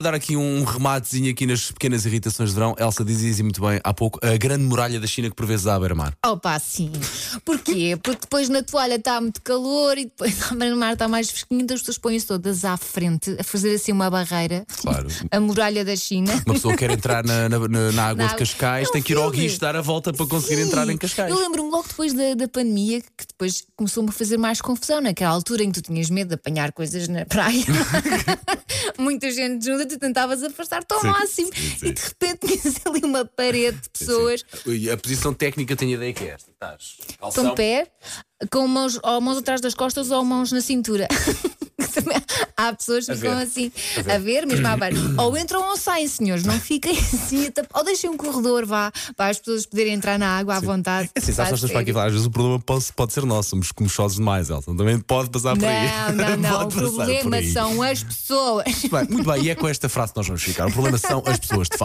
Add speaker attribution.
Speaker 1: dar aqui um rematezinho aqui nas pequenas irritações de verão. Elsa dizia muito bem há pouco a grande muralha da China que por vezes há à beira-mar.
Speaker 2: Opa, sim. Porquê? Porque depois na toalha está muito calor e depois a mar está mais fresquinho, então as pessoas põem-se todas à frente a fazer assim uma barreira.
Speaker 1: Claro.
Speaker 2: A muralha da China.
Speaker 1: Uma pessoa quer entrar na, na, na- na água
Speaker 2: Na
Speaker 1: de. Cascais,
Speaker 2: É um
Speaker 1: tem que ir ao guicho dar a volta para conseguir
Speaker 2: Sim.
Speaker 1: entrar em Cascais.
Speaker 2: Eu lembro-me logo depois da, da pandemia que depois começou-me a fazer mais confusão naquela altura em que tu tinhas medo de apanhar coisas na praia. Muita gente junta, tu tentavas afastar-te ao
Speaker 1: Sim,
Speaker 2: máximo
Speaker 1: sim, sim.
Speaker 2: e de repente tinhas ali uma parede de pessoas
Speaker 1: A posição técnica tenho ideia que é esta. Estás
Speaker 2: com pé, com mãos, ou mãos atrás das costas ou mãos na cintura. Há pessoas que ficam assim,
Speaker 1: A ver.
Speaker 2: mesmo à beira. Ou entram ou saem, senhores, não fiquem assim, ou deixem um corredor, vá, para as pessoas poderem entrar na água à vontade.
Speaker 1: É assim, sabes, nós
Speaker 2: Faz
Speaker 1: para aqui falar, às vezes o problema pode, pode ser nosso, somos comochosos demais, Elsa. Também pode passar por aí.
Speaker 2: Não, não, não. O problema são as pessoas.
Speaker 1: Bem, muito bem, e é com esta frase que nós vamos ficar. O problema são as pessoas, de facto.